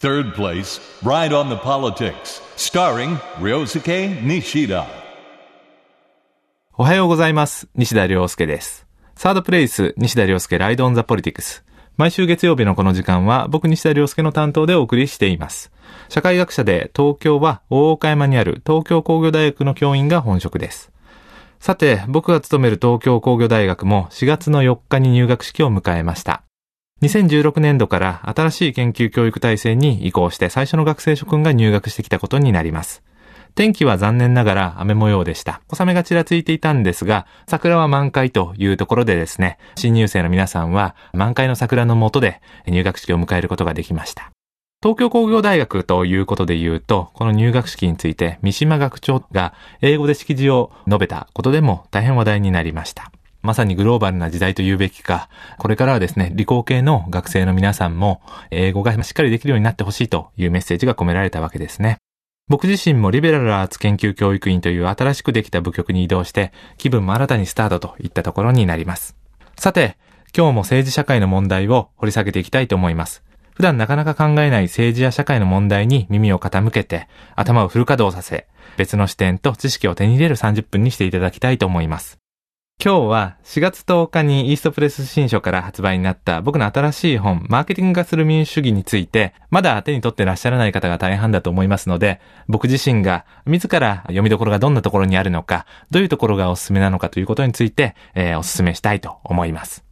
Third place, Ride on the Politics, starring Ryosuke Nishida. おはようございます。西田亮介です。サードプレイス、西田亮介ライドオンザポリティクス。毎週月曜日のこの時間は僕西田亮介の担当でお送りしています。社会学者で東京は大岡山にある東京工業大学の教員が本職です。さて、僕が勤める東京工業大学も4月の4日に入学式を迎えました。2016年度から新しい研究教育体制に移行して最初の学生諸君が入学してきたことになります。天気は残念ながら雨模様でした。小雨がちらついていたんですが、桜は満開というところでですね、新入生の皆さんは満開の桜の下で入学式を迎えることができました。東京工業大学ということで言うと、この入学式について三島学長が英語で式辞を述べたことでも大変話題になりました。まさにグローバルな時代と言うべきか、これからはですね、理工系の学生の皆さんも英語がしっかりできるようになってほしいというメッセージが込められたわけですね。僕自身もリベラルアーツ研究教育院という新しくできた部局に移動して、気分も新たにスタートといったところになります。さて、今日も政治社会の問題を掘り下げていきたいと思います。普段なかなか考えない政治や社会の問題に耳を傾けて、頭をフル稼働させ、別の視点と知識を手に入れる30分にしていただきたいと思います。今日は4月10日にイーストプレス新書から発売になった僕の新しい本、マーケティング化する民主主義について、まだ手に取ってらっしゃらない方が大半だと思いますので、僕自身が自ら読みどころがどんなところにあるのか、どういうところがおすすめなのかということについて、えーおすすめしたいと思います。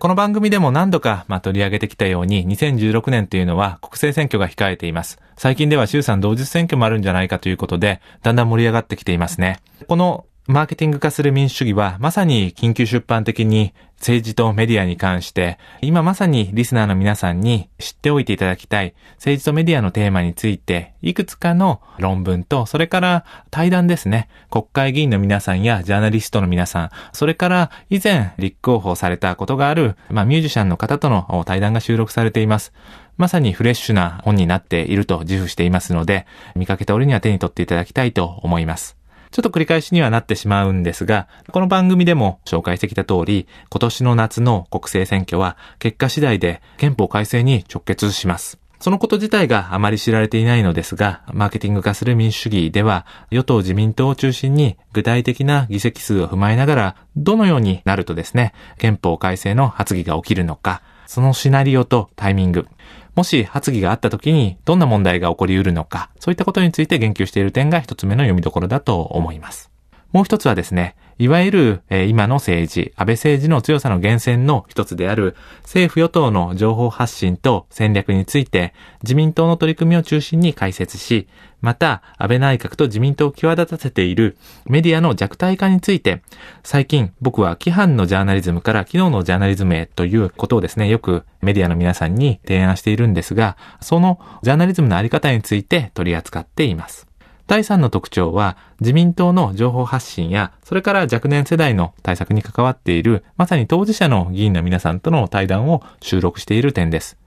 この番組でも何度か、まあ、取り上げてきたように、2016年というのは国政選挙が控えています。最近では衆参同日選挙もあるんじゃないかということで、だんだん盛り上がってきていますね。このマーケティング化する民主主義は、まさに緊急出版的に政治とメディアに関して、今まさにリスナーの皆さんに知っておいていただきたい政治とメディアのテーマについて、いくつかの論文と、それから対談ですね。国会議員の皆さんやジャーナリストの皆さん、それから以前立候補されたことがある、まあ、ミュージシャンの方との対談が収録されています。まさにフレッシュな本になっていると自負していますので、見かけた折には手に取っていただきたいと思います。ちょっと繰り返しにはなってしまうんですが、この番組でも紹介してきた通り、今年の夏の国政選挙は結果次第で憲法改正に直結します。そのこと自体があまり知られていないのですが、マーケティング化する民主主義では、与党自民党を中心に具体的な議席数を踏まえながら、どのようになるとですね、憲法改正の発議が起きるのか、そのシナリオとタイミング、もし発議があった時にどんな問題が起こり得るのか、そういったことについて言及している点が一つ目の読みどころだと思います。もう一つはですね、いわゆる、え今の政治、安倍政治の強さの源泉の一つである政府与党の情報発信と戦略について自民党の取り組みを中心に解説し、また安倍内閣と自民党を際立たせているメディアの弱体化について、最近僕は規範のジャーナリズムから機能のジャーナリズムへということをですね、よくメディアの皆さんに提案しているんですが、そのジャーナリズムのあり方について取り扱っています。第3の特徴は、自民党の情報発信や、それから若年世代の対策に関わっている、まさに当事者の議員の皆さんとの対談を収録している点です。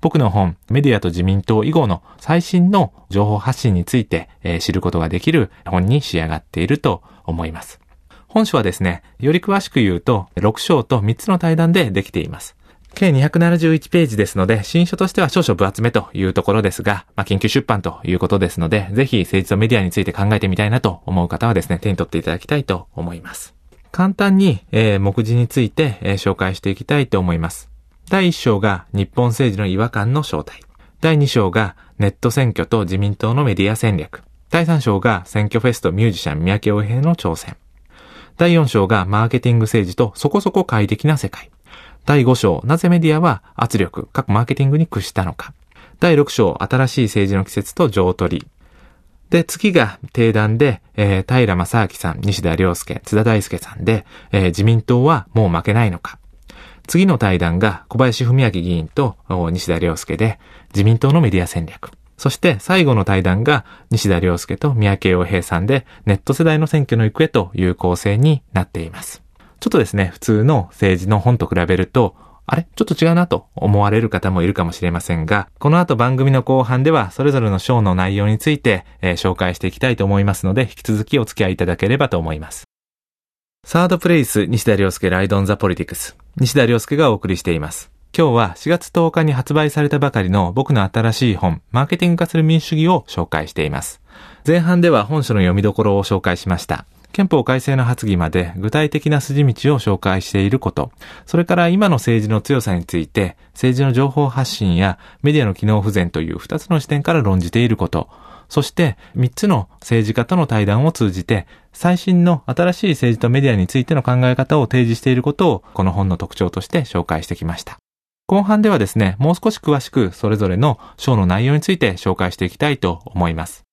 僕の本、メディアと自民党以後の最新の情報発信について、えー知ることができる本に仕上がっていると思います。本書はですね、より詳しく言うと、6章と3つの対談でできています。計271ページですので、新書としては少々分厚めというところですが、まあ、緊急出版ということですので、ぜひ政治とメディアについて考えてみたいなと思う方はですね、手に取っていただきたいと思います。簡単に、えー目次について、えー紹介していきたいと思います。第1章が日本政治の違和感の正体。第2章がネット選挙と自民党のメディア戦略。第3章が選挙フェスとミュージシャン三宅洋平の挑戦。第4章がマーケティング政治とそこそこ快適な世界。第5章、なぜメディアは圧力、各マーケティングに屈したのか。第6章、新しい政治の季節と上取り。で、次が定談で、えー平正明さん、西田亮介、津田大介さんで、えー自民党はもう負けないのか。次の対談が小林文明議員と西田亮介で、自民党のメディア戦略。そして最後の対談が西田亮介と三宅洋平さんで、ネット世代の選挙の行方という構成になっています。ちょっとですね、普通の政治の本と比べると、あれ？ちょっと違うなと思われる方もいるかもしれませんが、この後番組の後半ではそれぞれの章の内容について、えー紹介していきたいと思いますので、引き続きお付き合いいただければと思います。サードプレイス、西田亮介ライドンザポリティクス。西田亮介がお送りしています。今日は4月10日に発売されたばかりの僕の新しい本、マーケティング化する民主主義を紹介しています。前半では本書の読みどころを紹介しました。憲法改正の発議まで具体的な筋道を紹介していること、それから今の政治の強さについて、政治の情報発信やメディアの機能不全という2つの視点から論じていること、そして3つの政治家との対談を通じて、最新の新しい政治とメディアについての考え方を提示していることを、この本の特徴として紹介してきました。後半ではですね、もう少し詳しくそれぞれの章の内容について紹介していきたいと思います。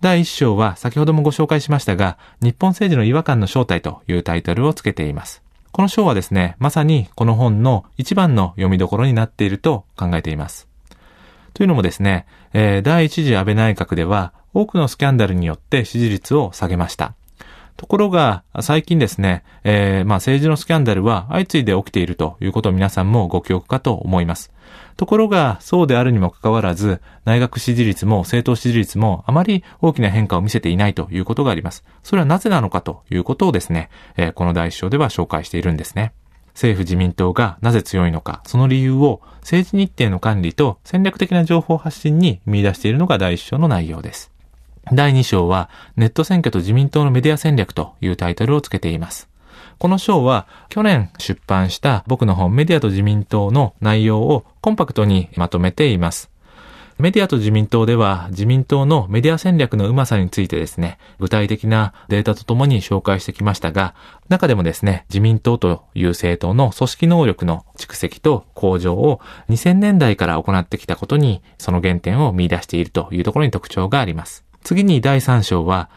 第1章は先ほどもご紹介しましたが、日本政治の違和感の正体というタイトルをつけています。この章はですね、まさにこの本の一番の読みどころになっていると考えています。というのもですね、第1次安倍内閣では多くのスキャンダルによって支持率を下げました。ところが、最近ですね、えー、まあ政治のスキャンダルは相次いで起きているということを皆さんもご記憶かと思います。ところが、そうであるにもかかわらず、内閣支持率も政党支持率もあまり大きな変化を見せていないということがあります。それはなぜなのかということをですね、えー、この第一章では紹介しているんですね。政府自民党がなぜ強いのか、その理由を政治日程の管理と戦略的な情報発信に見出しているのが第一章の内容です。第2章は、ネット選挙と自民党のメディア戦略というタイトルをつけています。この章は、去年出版した僕の本メディアと自民党の内容をコンパクトにまとめています。メディアと自民党では自民党のメディア戦略のうまさについてですね、具体的なデータとともに紹介してきましたが、中でもですね、自民党という政党の組織能力の蓄積と向上を2000年代から行ってきたことに、その原点を見出しているというところに特徴があります。次に第3章は、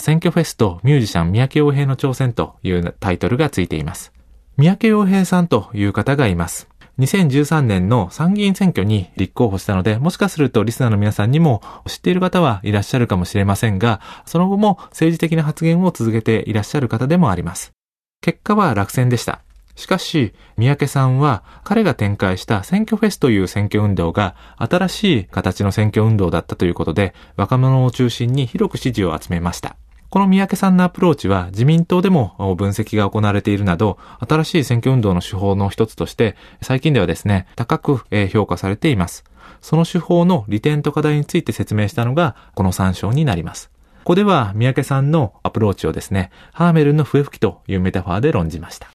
選挙フェスとミュージシャン三宅洋平の挑戦というタイトルがついています。三宅洋平さんという方がいます。2013年の参議院選挙に立候補したので、もしかするとリスナーの皆さんにも知っている方はいらっしゃるかもしれませんが、その後も政治的な発言を続けていらっしゃる方でもあります。結果は落選でした。しかし、三宅さんは彼が展開した選挙フェスという選挙運動が新しい形の選挙運動だったということで、若者を中心に広く支持を集めました。この三宅さんのアプローチは自民党でも分析が行われているなど、新しい選挙運動の手法の一つとして、最近ではですね、高く評価されています。その手法の利点と課題について説明したのが、この3章になります。ここでは三宅さんのアプローチをですね、ハーメルの笛吹きというメタファーで論じました。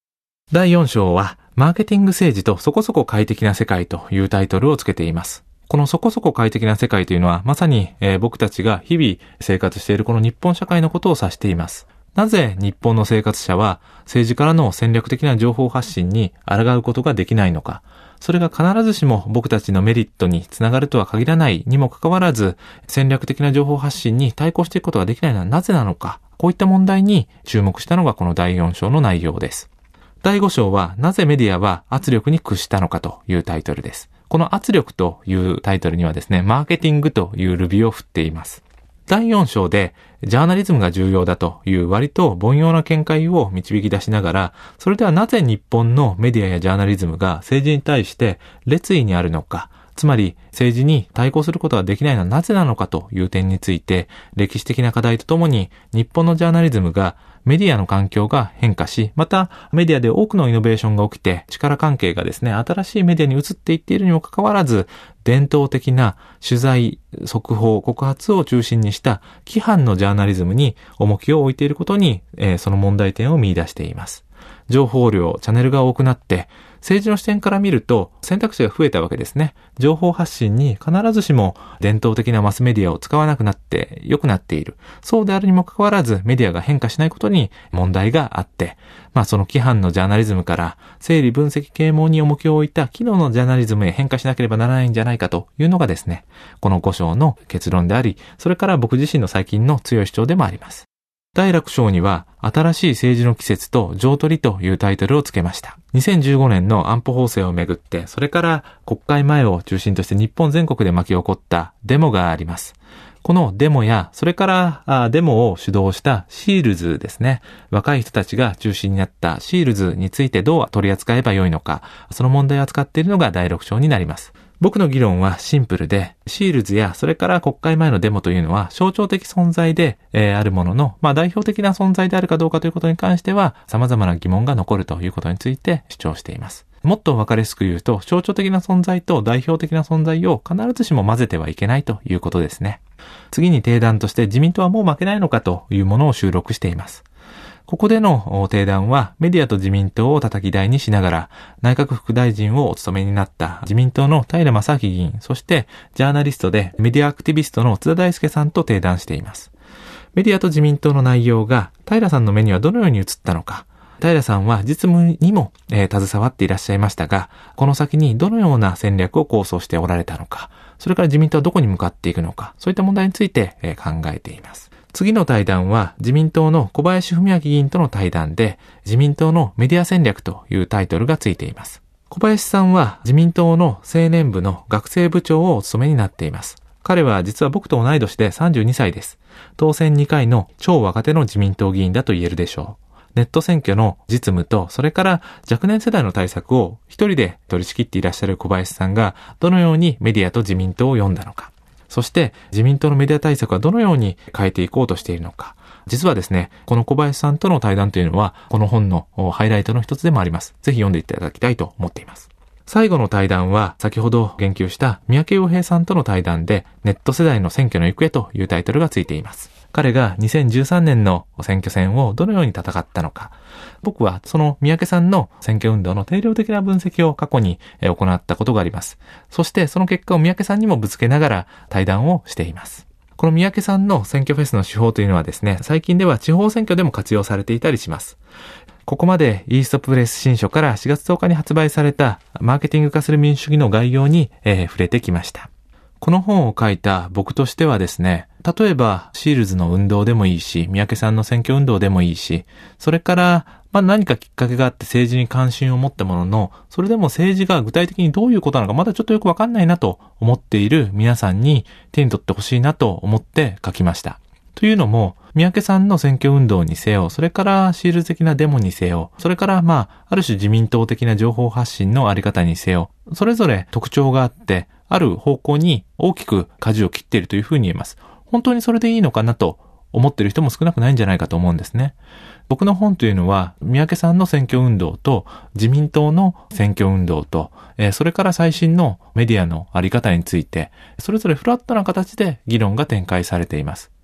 第4章は、マーケティング政治とそこそこ快適な世界というタイトルをつけています。このそこそこ快適な世界というのは、まさに、えー、僕たちが日々生活しているこの日本社会のことを指しています。なぜ日本の生活者は政治からの戦略的な情報発信に抗うことができないのか。それが必ずしも僕たちのメリットにつながるとは限らないにもかかわらず、戦略的な情報発信に対抗していくことができないのはなぜなのか。こういった問題に注目したのがこの第4章の内容です。第5章は、なぜメディアは圧力に屈したのかというタイトルです。この圧力というタイトルにはですね、マーケティングというルビを振っています。第4章で、ジャーナリズムが重要だという割と凡庸な見解を導き出しながら、それではなぜ日本のメディアやジャーナリズムが政治に対して列位にあるのか、つまり政治に対抗することができないのはなぜなのかという点について、歴史的な課題とともに日本のジャーナリズムがメディアの環境が変化し、またメディアで多くのイノベーションが起きて、力関係がですね、新しいメディアに移っていっているにもかかわらず、伝統的な取材、速報、告発を中心にした規範のジャーナリズムに重きを置いていることに、えー、その問題点を見出しています。情報量、チャンネルが多くなって、政治の視点から見ると選択肢が増えたわけですね。情報発信に必ずしも伝統的なマスメディアを使わなくなって良くなっている。そうであるにもかかわらずメディアが変化しないことに問題があって、まあその規範のジャーナリズムから整理分析啓蒙に重きを置いた機能のジャーナリズムへ変化しなければならないんじゃないかというのがですね、この5章の結論であり、それから僕自身の最近の強い主張でもあります。第楽章には、新しい政治の季節と上取りというタイトルをつけました。2015年の安保法制をめぐって、それから国会前を中心として日本全国で巻き起こったデモがあります。このデモや、それからデモを主導したシールズですね。若い人たちが中心になったシールズについてどう取り扱えばよいのか、その問題を扱っているのが第6章になります。僕の議論はシンプルで、シールズやそれから国会前のデモというのは象徴的存在で、えー、あるものの、まあ代表的な存在であるかどうかということに関しては様々な疑問が残るということについて主張しています。もっと分かりやすく言うと、象徴的な存在と代表的な存在を必ずしも混ぜてはいけないということですね。次に定談として自民党はもう負けないのかというものを収録しています。ここでの定談はメディアと自民党を叩き台にしながら内閣副大臣をお務めになった自民党の平正明議員、そしてジャーナリストでメディアアクティビストの津田大介さんと定談しています。メディアと自民党の内容が平さんの目にはどのように映ったのか、平さんは実務にも、えー、携わっていらっしゃいましたが、この先にどのような戦略を構想しておられたのか、それから自民党はどこに向かっていくのか、そういった問題について、えー、考えています。次の対談は自民党の小林文明議員との対談で、自民党のメディア戦略というタイトルがついています。小林さんは自民党の青年部の学生部長をお務めになっています。彼は実は僕と同い年で32歳です。当選2回の超若手の自民党議員だと言えるでしょう。ネット選挙の実務と、それから若年世代の対策を一人で取り仕切っていらっしゃる小林さんが、どのようにメディアと自民党を読んだのか。そして自民党のメディア対策はどのように変えていこうとしているのか。実はですね、この小林さんとの対談というのは、この本のハイライトの一つでもあります。ぜひ読んでいただきたいと思っています。最後の対談は、先ほど言及した三宅洋平さんとの対談で、ネット世代の選挙の行方というタイトルがついています。彼が2013年の選挙戦をどのように戦ったのか。僕はその三宅さんの選挙運動の定量的な分析を過去に行ったことがあります。そしてその結果を三宅さんにもぶつけながら対談をしています。この三宅さんの選挙フェスの手法というのはですね、最近では地方選挙でも活用されていたりします。ここまでイーストプレス新書から4月10日に発売されたマーケティング化する民主主義の概要に、えー、触れてきました。この本を書いた僕としてはですね、例えば、シールズの運動でもいいし、三宅さんの選挙運動でもいいし、それから、まあ何かきっかけがあって政治に関心を持ったものの、それでも政治が具体的にどういうことなのかまだちょっとよくわかんないなと思っている皆さんに手に取ってほしいなと思って書きました。というのも、三宅さんの選挙運動にせよ、それからシール的なデモにせよ、それからまあ、ある種自民党的な情報発信のあり方にせよ、それぞれ特徴があって、ある方向に大きく舵を切っているというふうに言えます。本当にそれでいいのかなと思っている人も少なくないんじゃないかと思うんですね。僕の本というのは、三宅さんの選挙運動と、自民党の選挙運動と、えそれから最新のメディアのあり方について、それぞれフラットな形で議論が展開されています。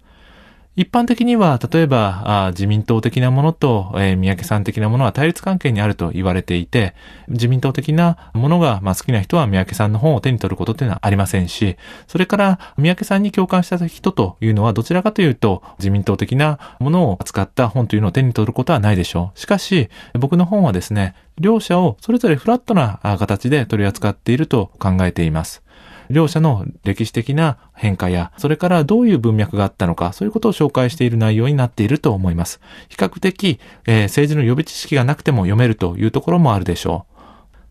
一般的には、例えば、自民党的なものと、えー、三宅さん的なものは対立関係にあると言われていて、自民党的なものが、まあ、好きな人は三宅さんの本を手に取ることっていうのはありませんし、それから三宅さんに共感した人というのはどちらかというと、自民党的なものを扱った本というのを手に取ることはないでしょう。しかし、僕の本はですね、両者をそれぞれフラットな形で取り扱っていると考えています。両者の歴史的な変化や、それからどういう文脈があったのか、そういうことを紹介している内容になっていると思います。比較的、えー、政治の予備知識がなくても読めるというところもあるでしょう。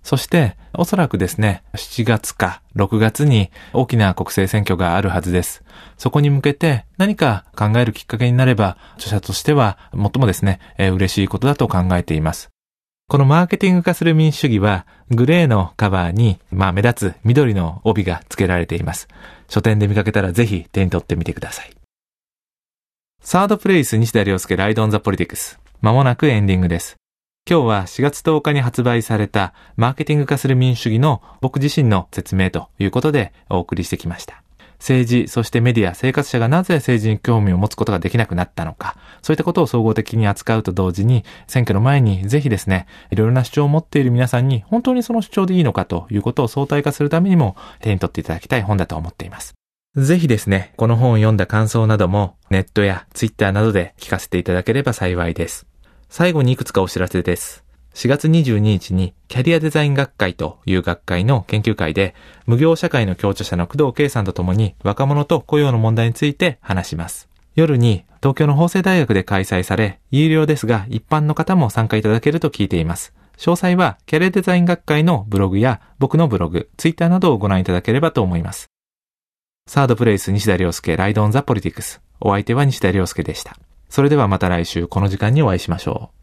そして、おそらくですね、7月か6月に大きな国政選挙があるはずです。そこに向けて何か考えるきっかけになれば、著者としては最もですね、えー、嬉しいことだと考えています。このマーケティング化する民主主義は、グレーのカバーに、まあ目立つ緑の帯が付けられています。書店で見かけたらぜひ手に取ってみてください。サードプレイス西田亮介ライドオンザポリティクス。まもなくエンディングです。今日は4月10日に発売されたマーケティング化する民主主義の僕自身の説明ということでお送りしてきました。政治、そしてメディア、生活者がなぜ政治に興味を持つことができなくなったのか、そういったことを総合的に扱うと同時に、選挙の前にぜひですね、いろいろな主張を持っている皆さんに、本当にその主張でいいのかということを相対化するためにも、手に取っていただきたい本だと思っています。ぜひですね、この本を読んだ感想なども、ネットやツイッターなどで聞かせていただければ幸いです。最後にいくつかお知らせです。4月22日にキャリアデザイン学会という学会の研究会で無業社会の協調者の工藤圭さんと共に若者と雇用の問題について話します。夜に東京の法政大学で開催され、有料ですが一般の方も参加いただけると聞いています。詳細はキャリアデザイン学会のブログや僕のブログ、ツイッターなどをご覧いただければと思います。サードプレイス西田亮介ライドオンザポリティクス。お相手は西田亮介でした。それではまた来週この時間にお会いしましょう。